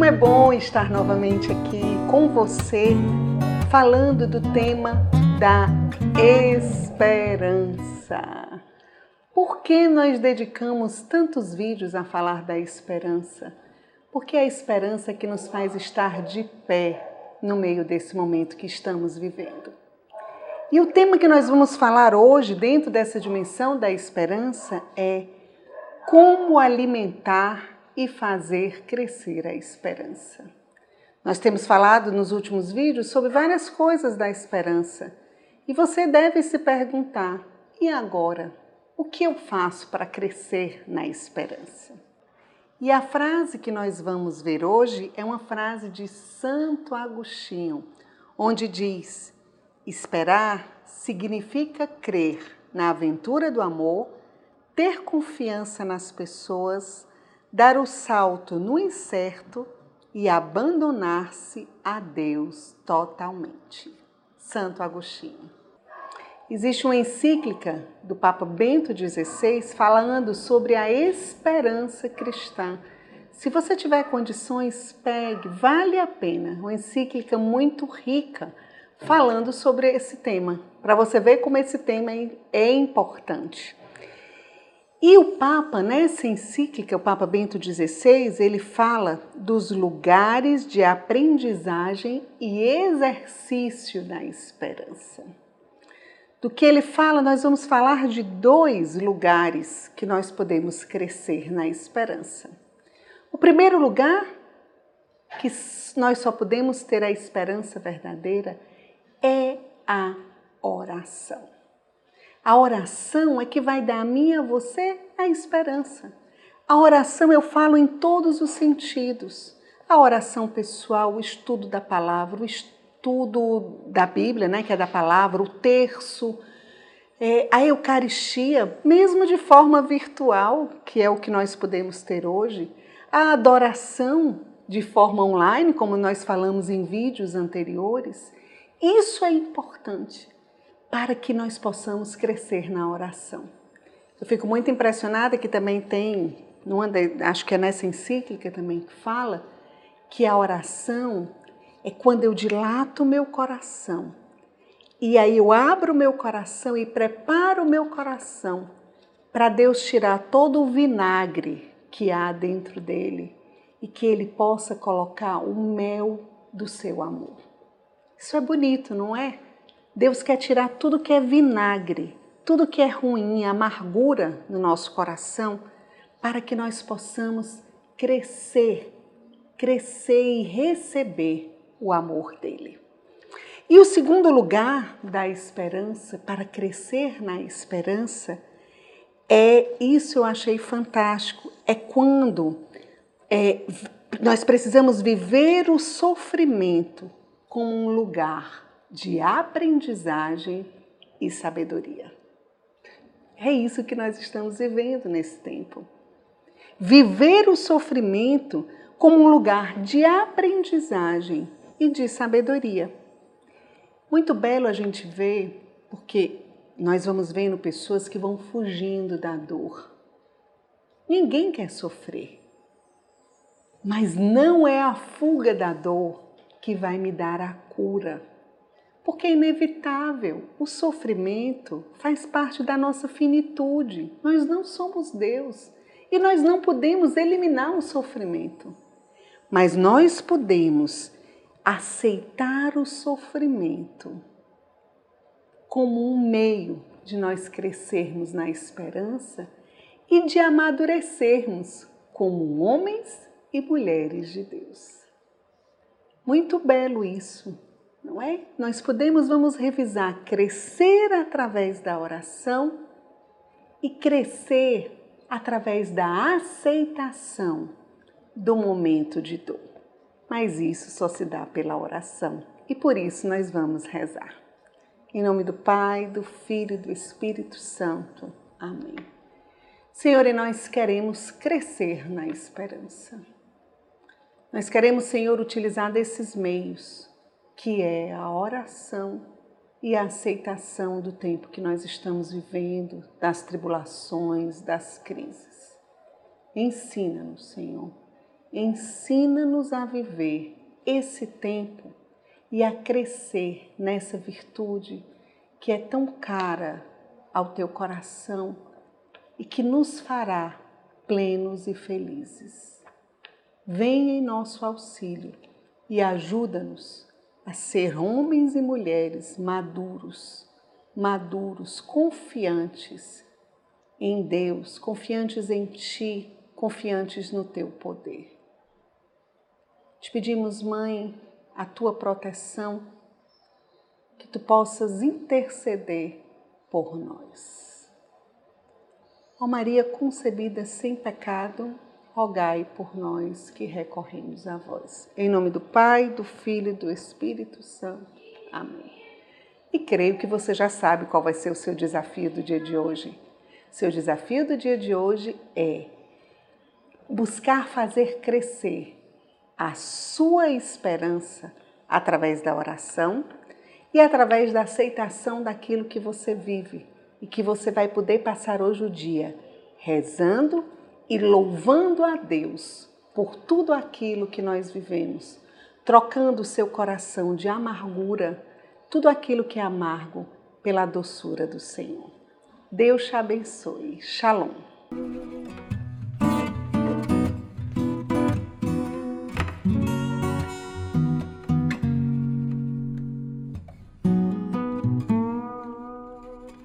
como é bom estar novamente aqui com você, falando do tema da esperança. Por que nós dedicamos tantos vídeos a falar da esperança? Porque é a esperança que nos faz estar de pé no meio desse momento que estamos vivendo. E o tema que nós vamos falar hoje, dentro dessa dimensão da esperança, é como alimentar e fazer crescer a esperança. Nós temos falado nos últimos vídeos sobre várias coisas da esperança e você deve se perguntar: e agora? O que eu faço para crescer na esperança? E a frase que nós vamos ver hoje é uma frase de Santo Agostinho, onde diz: Esperar significa crer na aventura do amor, ter confiança nas pessoas dar o salto no incerto e abandonar-se a Deus totalmente. Santo Agostinho. Existe uma encíclica do Papa Bento XVI falando sobre a esperança cristã. Se você tiver condições, pegue, vale a pena. Uma encíclica muito rica falando sobre esse tema, para você ver como esse tema é importante. E o Papa, nessa encíclica, o Papa Bento XVI, ele fala dos lugares de aprendizagem e exercício da esperança. Do que ele fala, nós vamos falar de dois lugares que nós podemos crescer na esperança. O primeiro lugar, que nós só podemos ter a esperança verdadeira, é a oração. A oração é que vai dar a mim e a você a esperança. A oração eu falo em todos os sentidos. A oração pessoal, o estudo da palavra, o estudo da Bíblia, né, que é da palavra, o terço, é, a Eucaristia, mesmo de forma virtual, que é o que nós podemos ter hoje, a adoração de forma online, como nós falamos em vídeos anteriores, isso é importante para que nós possamos crescer na oração. Eu fico muito impressionada que também tem, acho que é nessa encíclica também que fala, que a oração é quando eu dilato o meu coração. E aí eu abro o meu coração e preparo o meu coração para Deus tirar todo o vinagre que há dentro dele e que ele possa colocar o mel do seu amor. Isso é bonito, não é? Deus quer tirar tudo que é vinagre, tudo que é ruim, amargura no nosso coração, para que nós possamos crescer, crescer e receber o amor dele. E o segundo lugar da esperança, para crescer na esperança, é isso eu achei fantástico, é quando é, nós precisamos viver o sofrimento como um lugar de aprendizagem e sabedoria. É isso que nós estamos vivendo nesse tempo. Viver o sofrimento como um lugar de aprendizagem e de sabedoria. Muito belo a gente ver, porque nós vamos vendo pessoas que vão fugindo da dor. Ninguém quer sofrer. Mas não é a fuga da dor que vai me dar a cura porque é inevitável. O sofrimento faz parte da nossa finitude. Nós não somos Deus e nós não podemos eliminar o sofrimento. Mas nós podemos aceitar o sofrimento como um meio de nós crescermos na esperança e de amadurecermos como homens e mulheres de Deus. Muito belo isso é? Nós podemos, vamos revisar, crescer através da oração e crescer através da aceitação do momento de dor. Mas isso só se dá pela oração e por isso nós vamos rezar. Em nome do Pai, do Filho e do Espírito Santo. Amém. Senhor, e nós queremos crescer na esperança. Nós queremos, Senhor, utilizar desses meios que é a oração e a aceitação do tempo que nós estamos vivendo, das tribulações, das crises. Ensina-nos, Senhor, ensina-nos a viver esse tempo e a crescer nessa virtude que é tão cara ao teu coração e que nos fará plenos e felizes. Venha em nosso auxílio e ajuda-nos a ser homens e mulheres maduros, maduros, confiantes em Deus, confiantes em Ti, confiantes no Teu poder. Te pedimos, Mãe, a Tua proteção, que Tu possas interceder por nós. Ó Maria concebida sem pecado, rogai por nós que recorremos a vós. Em nome do Pai, do Filho e do Espírito Santo. Amém. E creio que você já sabe qual vai ser o seu desafio do dia de hoje. Seu desafio do dia de hoje é buscar fazer crescer a sua esperança através da oração e através da aceitação daquilo que você vive e que você vai poder passar hoje o dia rezando e louvando a Deus por tudo aquilo que nós vivemos, trocando o seu coração de amargura, tudo aquilo que é amargo, pela doçura do Senhor. Deus te abençoe. Shalom.